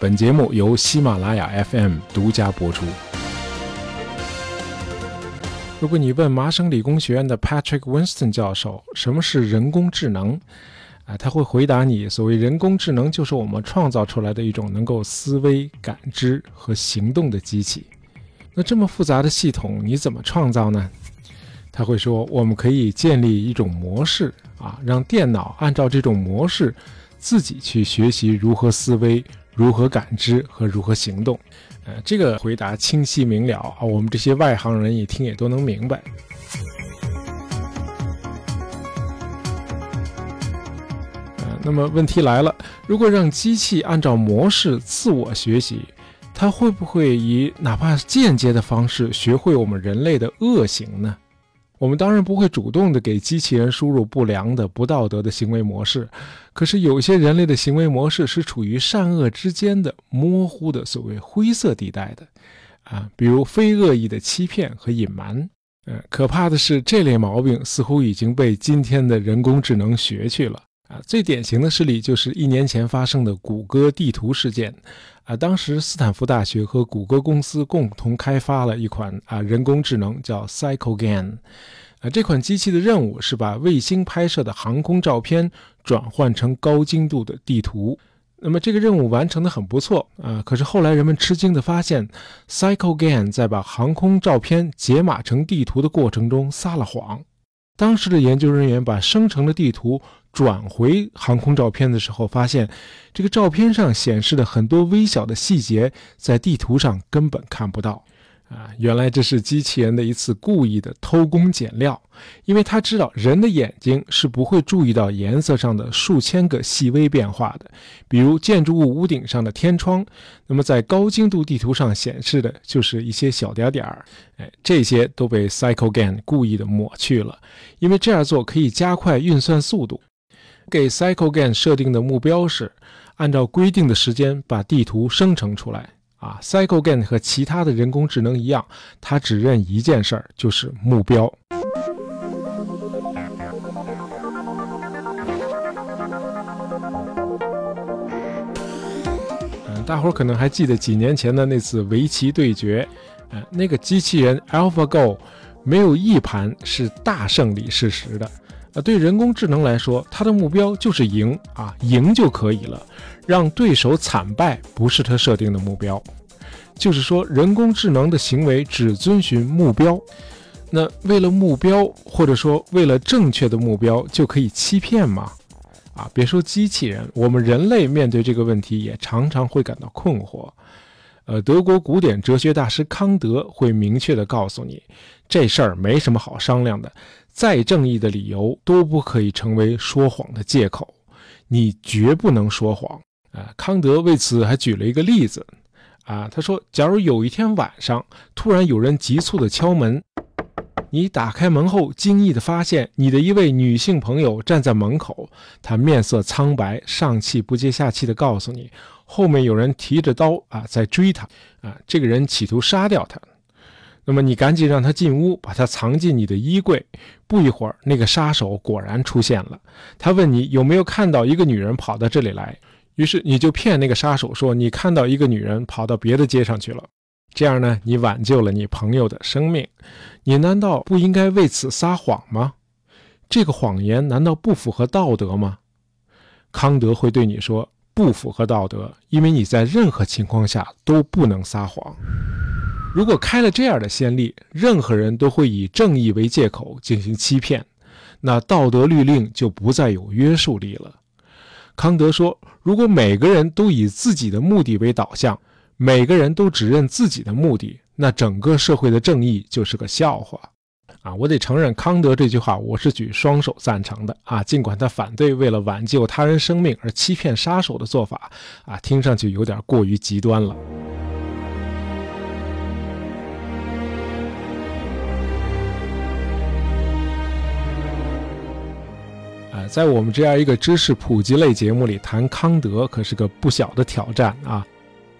本节目由喜马拉雅 FM 独家播出。如果你问麻省理工学院的 Patrick Winston 教授什么是人工智能，啊，他会回答你：所谓人工智能，就是我们创造出来的一种能够思维、感知和行动的机器。那这么复杂的系统，你怎么创造呢？他会说：我们可以建立一种模式，啊，让电脑按照这种模式自己去学习如何思维。如何感知和如何行动？呃，这个回答清晰明了啊，我们这些外行人一听也都能明白。那么问题来了，如果让机器按照模式自我学习，它会不会以哪怕间接的方式学会我们人类的恶行呢？我们当然不会主动的给机器人输入不良的、不道德的行为模式，可是有些人类的行为模式是处于善恶之间的模糊的所谓灰色地带的，啊，比如非恶意的欺骗和隐瞒。嗯，可怕的是，这类毛病似乎已经被今天的人工智能学去了。啊，最典型的事例就是一年前发生的谷歌地图事件。啊，当时斯坦福大学和谷歌公司共同开发了一款啊人工智能，叫 CycleGAN。啊，这款机器的任务是把卫星拍摄的航空照片转换成高精度的地图。那么这个任务完成的很不错啊，可是后来人们吃惊的发现，CycleGAN 在把航空照片解码成地图的过程中撒了谎。当时的研究人员把生成的地图转回航空照片的时候，发现这个照片上显示的很多微小的细节，在地图上根本看不到。啊，原来这是机器人的一次故意的偷工减料，因为他知道人的眼睛是不会注意到颜色上的数千个细微变化的，比如建筑物屋顶上的天窗，那么在高精度地图上显示的就是一些小点点儿，哎，这些都被 CycleGAN 故意的抹去了，因为这样做可以加快运算速度。给 CycleGAN 设定的目标是，按照规定的时间把地图生成出来。啊，CycleGAN 和其他的人工智能一样，它只认一件事儿，就是目标。嗯，大伙儿可能还记得几年前的那次围棋对决，嗯，那个机器人 AlphaGo 没有一盘是大胜利事实的。啊，对人工智能来说，它的目标就是赢啊，赢就可以了。让对手惨败不是它设定的目标，就是说，人工智能的行为只遵循目标。那为了目标，或者说为了正确的目标，就可以欺骗吗？啊，别说机器人，我们人类面对这个问题也常常会感到困惑。呃，德国古典哲学大师康德会明确地告诉你，这事儿没什么好商量的，再正义的理由都不可以成为说谎的借口，你绝不能说谎。啊，康德为此还举了一个例子，啊，他说，假如有一天晚上突然有人急促的敲门，你打开门后，惊异的发现你的一位女性朋友站在门口，她面色苍白，上气不接下气的告诉你，后面有人提着刀啊在追她，啊，这个人企图杀掉她，那么你赶紧让他进屋，把他藏进你的衣柜。不一会儿，那个杀手果然出现了，他问你有没有看到一个女人跑到这里来。于是你就骗那个杀手说你看到一个女人跑到别的街上去了，这样呢，你挽救了你朋友的生命。你难道不应该为此撒谎吗？这个谎言难道不符合道德吗？康德会对你说不符合道德，因为你在任何情况下都不能撒谎。如果开了这样的先例，任何人都会以正义为借口进行欺骗，那道德律令就不再有约束力了。康德说：“如果每个人都以自己的目的为导向，每个人都只认自己的目的，那整个社会的正义就是个笑话。”啊，我得承认，康德这句话我是举双手赞成的啊。尽管他反对为了挽救他人生命而欺骗杀手的做法，啊，听上去有点过于极端了。在我们这样一个知识普及类节目里谈康德，可是个不小的挑战啊！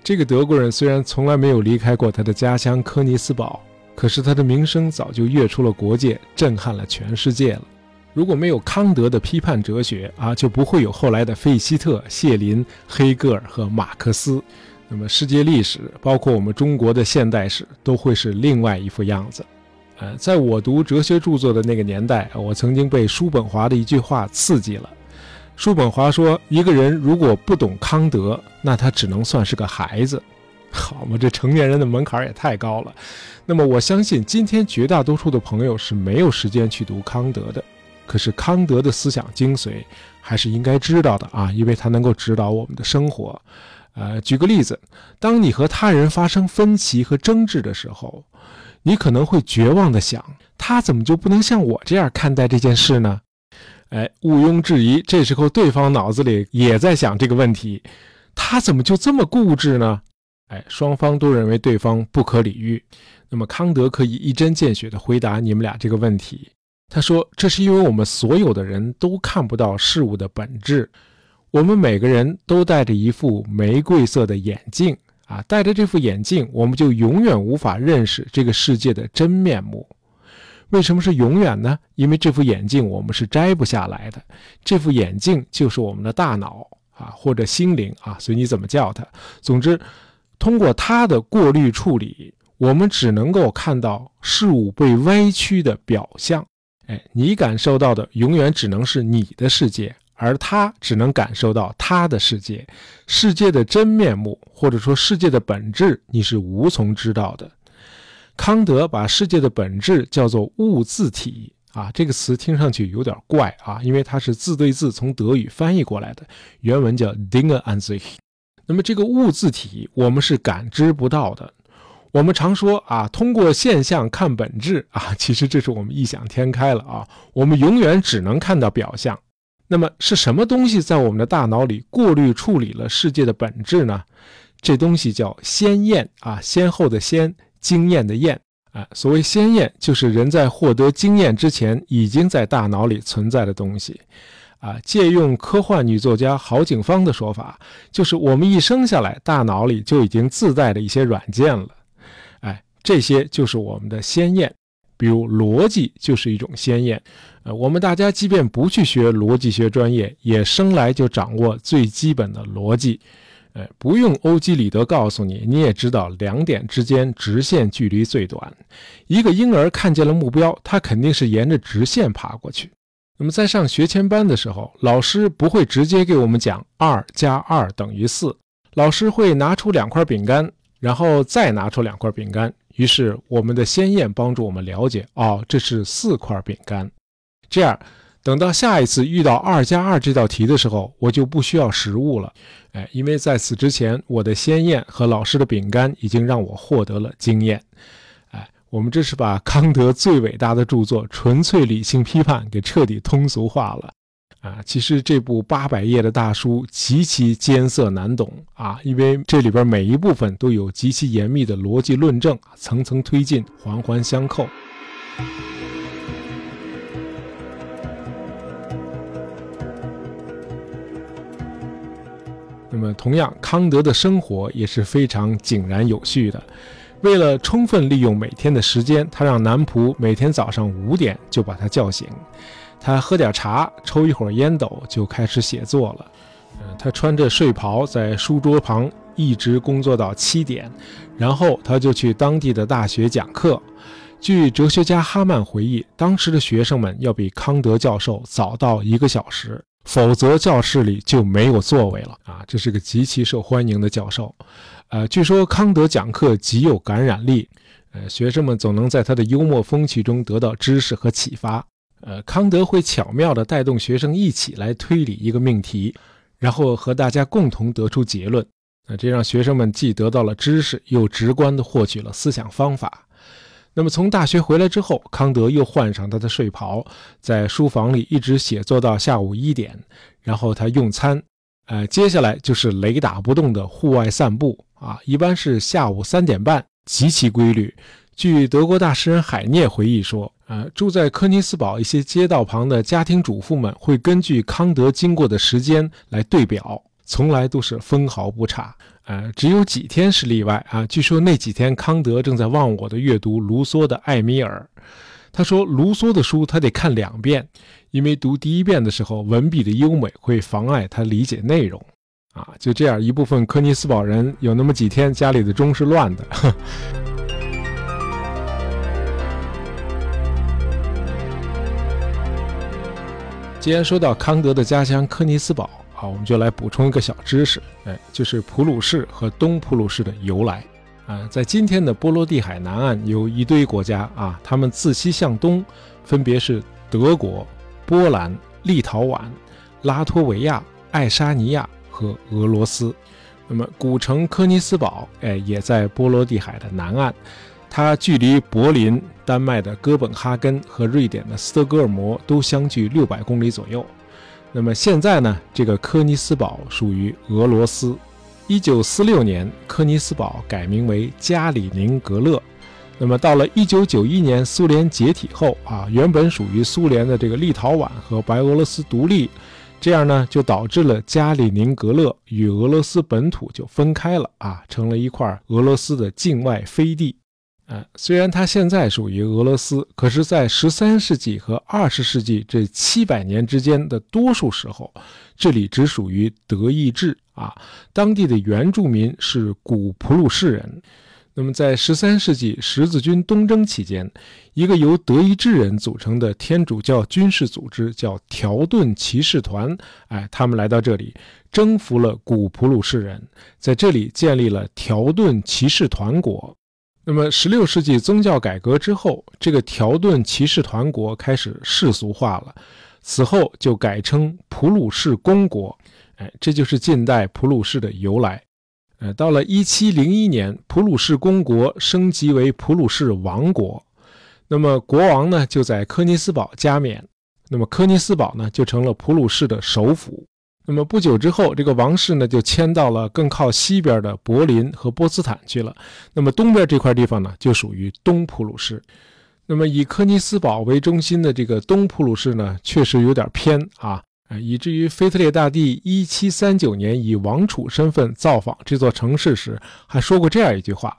这个德国人虽然从来没有离开过他的家乡科尼斯堡，可是他的名声早就跃出了国界，震撼了全世界了。如果没有康德的批判哲学啊，就不会有后来的费希特、谢林、黑格尔和马克思。那么世界历史，包括我们中国的现代史，都会是另外一副样子。呃，在我读哲学著作的那个年代，我曾经被叔本华的一句话刺激了。叔本华说：“一个人如果不懂康德，那他只能算是个孩子。”好嘛，这成年人的门槛也太高了。那么我相信，今天绝大多数的朋友是没有时间去读康德的。可是康德的思想精髓还是应该知道的啊，因为他能够指导我们的生活。呃，举个例子，当你和他人发生分歧和争执的时候，你可能会绝望地想：他怎么就不能像我这样看待这件事呢？哎，毋庸置疑，这时候对方脑子里也在想这个问题：他怎么就这么固执呢？哎，双方都认为对方不可理喻。那么康德可以一针见血地回答你们俩这个问题。他说：“这是因为我们所有的人都看不到事物的本质。我们每个人都戴着一副玫瑰色的眼镜啊，戴着这副眼镜，我们就永远无法认识这个世界的真面目。为什么是永远呢？因为这副眼镜我们是摘不下来的。这副眼镜就是我们的大脑啊，或者心灵啊，随你怎么叫它。总之。”通过它的过滤处理，我们只能够看到事物被歪曲的表象。哎，你感受到的永远只能是你的世界，而他只能感受到他的世界。世界的真面目，或者说世界的本质，你是无从知道的。康德把世界的本质叫做物自体啊，这个词听上去有点怪啊，因为它是字对字从德语翻译过来的，原文叫 Dinge an sich。那么这个物自体，我们是感知不到的。我们常说啊，通过现象看本质啊，其实这是我们异想天开了啊。我们永远只能看到表象。那么是什么东西在我们的大脑里过滤处理了世界的本质呢？这东西叫先验啊，先后的先，经验的验啊。所谓先验，就是人在获得经验之前，已经在大脑里存在的东西。啊，借用科幻女作家郝景芳的说法，就是我们一生下来，大脑里就已经自带的一些软件了。哎，这些就是我们的先验，比如逻辑就是一种先验。呃，我们大家即便不去学逻辑学专业，也生来就掌握最基本的逻辑。呃，不用欧几里得告诉你，你也知道两点之间直线距离最短。一个婴儿看见了目标，他肯定是沿着直线爬过去。那么在上学前班的时候，老师不会直接给我们讲二加二等于四，老师会拿出两块饼干，然后再拿出两块饼干，于是我们的先验帮助我们了解，哦，这是四块饼干。这样，等到下一次遇到二加二这道题的时候，我就不需要实物了，哎，因为在此之前，我的先验和老师的饼干已经让我获得了经验。哎我们这是把康德最伟大的著作《纯粹理性批判》给彻底通俗化了，啊，其实这部八百页的大书极其艰涩难懂啊，因为这里边每一部分都有极其严密的逻辑论证，层层推进，环环相扣。那么，同样，康德的生活也是非常井然有序的。为了充分利用每天的时间，他让男仆每天早上五点就把他叫醒，他喝点茶，抽一会儿烟斗，就开始写作了。嗯，他穿着睡袍在书桌旁一直工作到七点，然后他就去当地的大学讲课。据哲学家哈曼回忆，当时的学生们要比康德教授早到一个小时，否则教室里就没有座位了。啊，这是个极其受欢迎的教授。呃，据说康德讲课极有感染力，呃，学生们总能在他的幽默风趣中得到知识和启发。呃，康德会巧妙地带动学生一起来推理一个命题，然后和大家共同得出结论。那这让学生们既得到了知识，又直观地获取了思想方法。那么从大学回来之后，康德又换上他的睡袍，在书房里一直写作到下午一点，然后他用餐。呃，接下来就是雷打不动的户外散步。啊，一般是下午三点半，极其规律。据德国大诗人海涅回忆说，呃，住在科尼斯堡一些街道旁的家庭主妇们会根据康德经过的时间来对表，从来都是分毫不差。呃，只有几天是例外啊。据说那几天康德正在忘我的阅读卢梭的《艾米尔》。他说，卢梭的书他得看两遍，因为读第一遍的时候文笔的优美会妨碍他理解内容。啊，就这样，一部分科尼斯堡人有那么几天家里的钟是乱的。既然说到康德的家乡科尼斯堡啊，我们就来补充一个小知识，哎，就是普鲁士和东普鲁士的由来。啊，在今天的波罗的海南岸有一堆国家啊，他们自西向东，分别是德国、波兰、立陶宛、拉脱维亚、爱沙尼亚和俄罗斯。那么古城科尼斯堡，哎，也在波罗的海的南岸，它距离柏林、丹麦的哥本哈根和瑞典的斯德哥尔摩都相距六百公里左右。那么现在呢，这个科尼斯堡属于俄罗斯。一九四六年，科尼斯堡改名为加里宁格勒。那么到了一九九一年，苏联解体后啊，原本属于苏联的这个立陶宛和白俄罗斯独立，这样呢就导致了加里宁格勒与俄罗斯本土就分开了啊，成了一块俄罗斯的境外飞地。呃，虽然它现在属于俄罗斯，可是，在十三世纪和二十世纪这七百年之间的多数时候，这里只属于德意志啊。当地的原住民是古普鲁士人。那么，在十三世纪十字军东征期间，一个由德意志人组成的天主教军事组织叫条顿骑士团，哎，他们来到这里，征服了古普鲁士人，在这里建立了条顿骑士团国。那么，十六世纪宗教改革之后，这个条顿骑士团国开始世俗化了，此后就改称普鲁士公国。哎，这就是近代普鲁士的由来。呃，到了一七零一年，普鲁士公国升级为普鲁士王国，那么国王呢就在科尼斯堡加冕，那么科尼斯堡呢就成了普鲁士的首府。那么不久之后，这个王室呢就迁到了更靠西边的柏林和波茨坦去了。那么东边这块地方呢，就属于东普鲁士。那么以科尼斯堡为中心的这个东普鲁士呢，确实有点偏啊，以至于腓特烈大帝一七三九年以王储身份造访这座城市时，还说过这样一句话：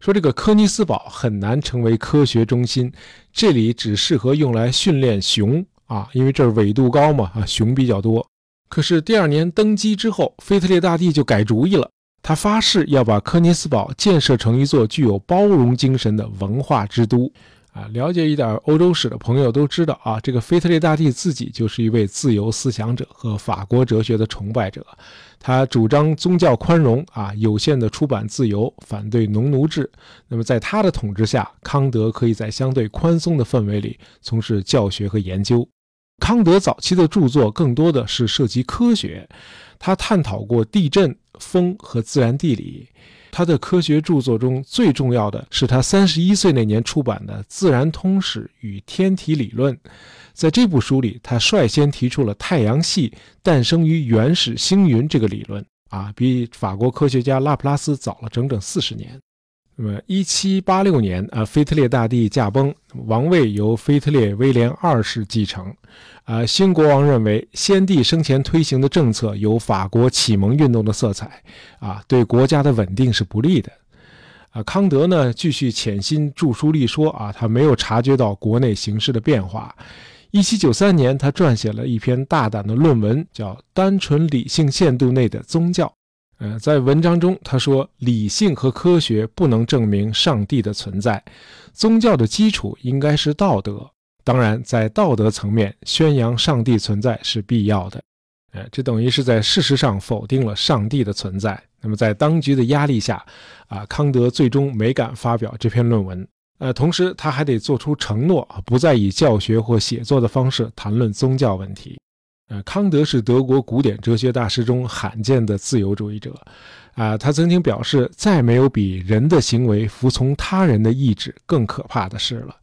说这个科尼斯堡很难成为科学中心，这里只适合用来训练熊啊，因为这儿纬度高嘛，啊，熊比较多。可是第二年登基之后，腓特烈大帝就改主意了。他发誓要把科尼斯堡建设成一座具有包容精神的文化之都。啊，了解一点欧洲史的朋友都知道啊，这个腓特烈大帝自己就是一位自由思想者和法国哲学的崇拜者。他主张宗教宽容啊，有限的出版自由，反对农奴制。那么在他的统治下，康德可以在相对宽松的氛围里从事教学和研究。康德早期的著作更多的是涉及科学，他探讨过地震、风和自然地理。他的科学著作中最重要的是他三十一岁那年出版的《自然通史与天体理论》。在这部书里，他率先提出了太阳系诞生于原始星云这个理论，啊，比法国科学家拉普拉斯早了整整四十年。那么，一七八六年，啊，腓特烈大帝驾崩，王位由腓特烈威廉二世继承。啊，新国王认为先帝生前推行的政策有法国启蒙运动的色彩，啊，对国家的稳定是不利的。啊，康德呢，继续潜心著书立说，啊，他没有察觉到国内形势的变化。一七九三年，他撰写了一篇大胆的论文，叫《单纯理性限度内的宗教》。呃，在文章中，他说，理性和科学不能证明上帝的存在，宗教的基础应该是道德。当然，在道德层面，宣扬上帝存在是必要的。呃，这等于是在事实上否定了上帝的存在。那么，在当局的压力下，啊，康德最终没敢发表这篇论文。呃，同时他还得做出承诺，不再以教学或写作的方式谈论宗教问题。呃，康德是德国古典哲学大师中罕见的自由主义者，啊，他曾经表示，再没有比人的行为服从他人的意志更可怕的事了。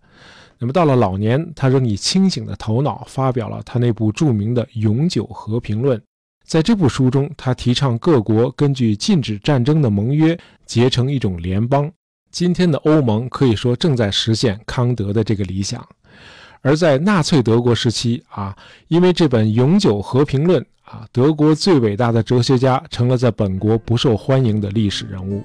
那么到了老年，他仍以清醒的头脑发表了他那部著名的《永久和平论》。在这部书中，他提倡各国根据禁止战争的盟约结成一种联邦。今天的欧盟可以说正在实现康德的这个理想。而在纳粹德国时期啊因为这本永久和平论啊德国最伟大的哲学家成了在本国不受欢迎的历史人物。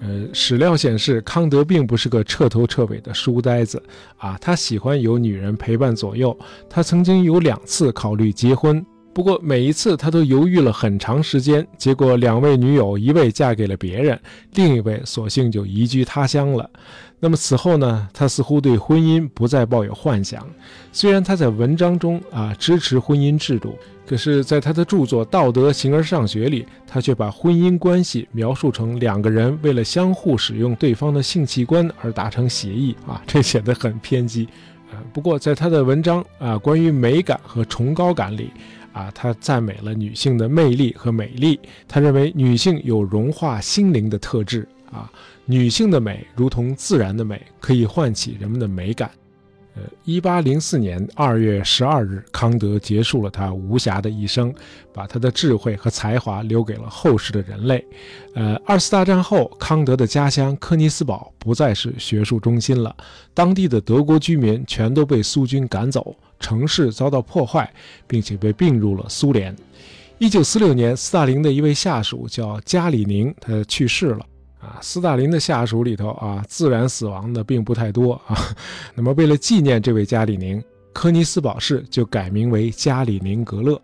呃史料显示康德并不是个彻头彻尾的书呆子啊他喜欢有女人陪伴左右。他曾经有两次考虑结婚不过每一次他都犹豫了很长时间。结果两位女友，一位嫁给了别人，另一位索性就移居他乡了。那么此后呢？他似乎对婚姻不再抱有幻想。虽然他在文章中啊支持婚姻制度，可是，在他的著作《道德形而上学》里，他却把婚姻关系描述成两个人为了相互使用对方的性器官而达成协议啊，这显得很偏激。不过，在他的文章啊关于美感和崇高感里啊，他赞美了女性的魅力和美丽。他认为女性有融化心灵的特质啊。女性的美如同自然的美，可以唤起人们的美感。呃，一八零四年二月十二日，康德结束了他无暇的一生，把他的智慧和才华留给了后世的人类。呃，二次大战后，康德的家乡科尼斯堡不再是学术中心了，当地的德国居民全都被苏军赶走，城市遭到破坏，并且被并入了苏联。一九四六年，斯大林的一位下属叫加里宁，他去世了。啊，斯大林的下属里头啊，自然死亡的并不太多啊。那么，为了纪念这位加里宁，科尼斯堡市就改名为加里宁格勒。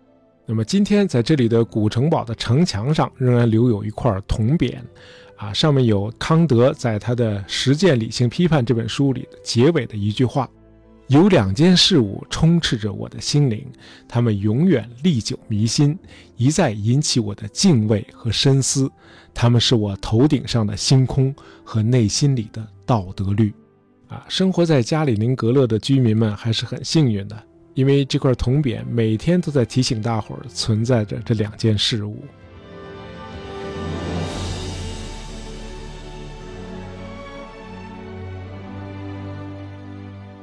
那么，今天在这里的古城堡的城墙上仍然留有一块铜匾，啊，上面有康德在他的《实践理性批判》这本书里的结尾的一句话。有两件事物充斥着我的心灵，它们永远历久弥新，一再引起我的敬畏和深思。它们是我头顶上的星空和内心里的道德律。啊，生活在加里宁格勒的居民们还是很幸运的，因为这块铜匾每天都在提醒大伙儿存在着这两件事物。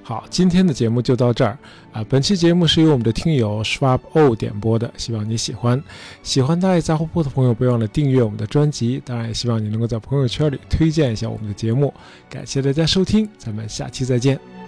好，今天的节目就到这儿啊！本期节目是由我们的听友 Schwab O 点播的，希望你喜欢。喜欢大爱杂货铺的朋友，别忘了订阅我们的专辑。当然，也希望你能够在朋友圈里推荐一下我们的节目。感谢大家收听，咱们下期再见。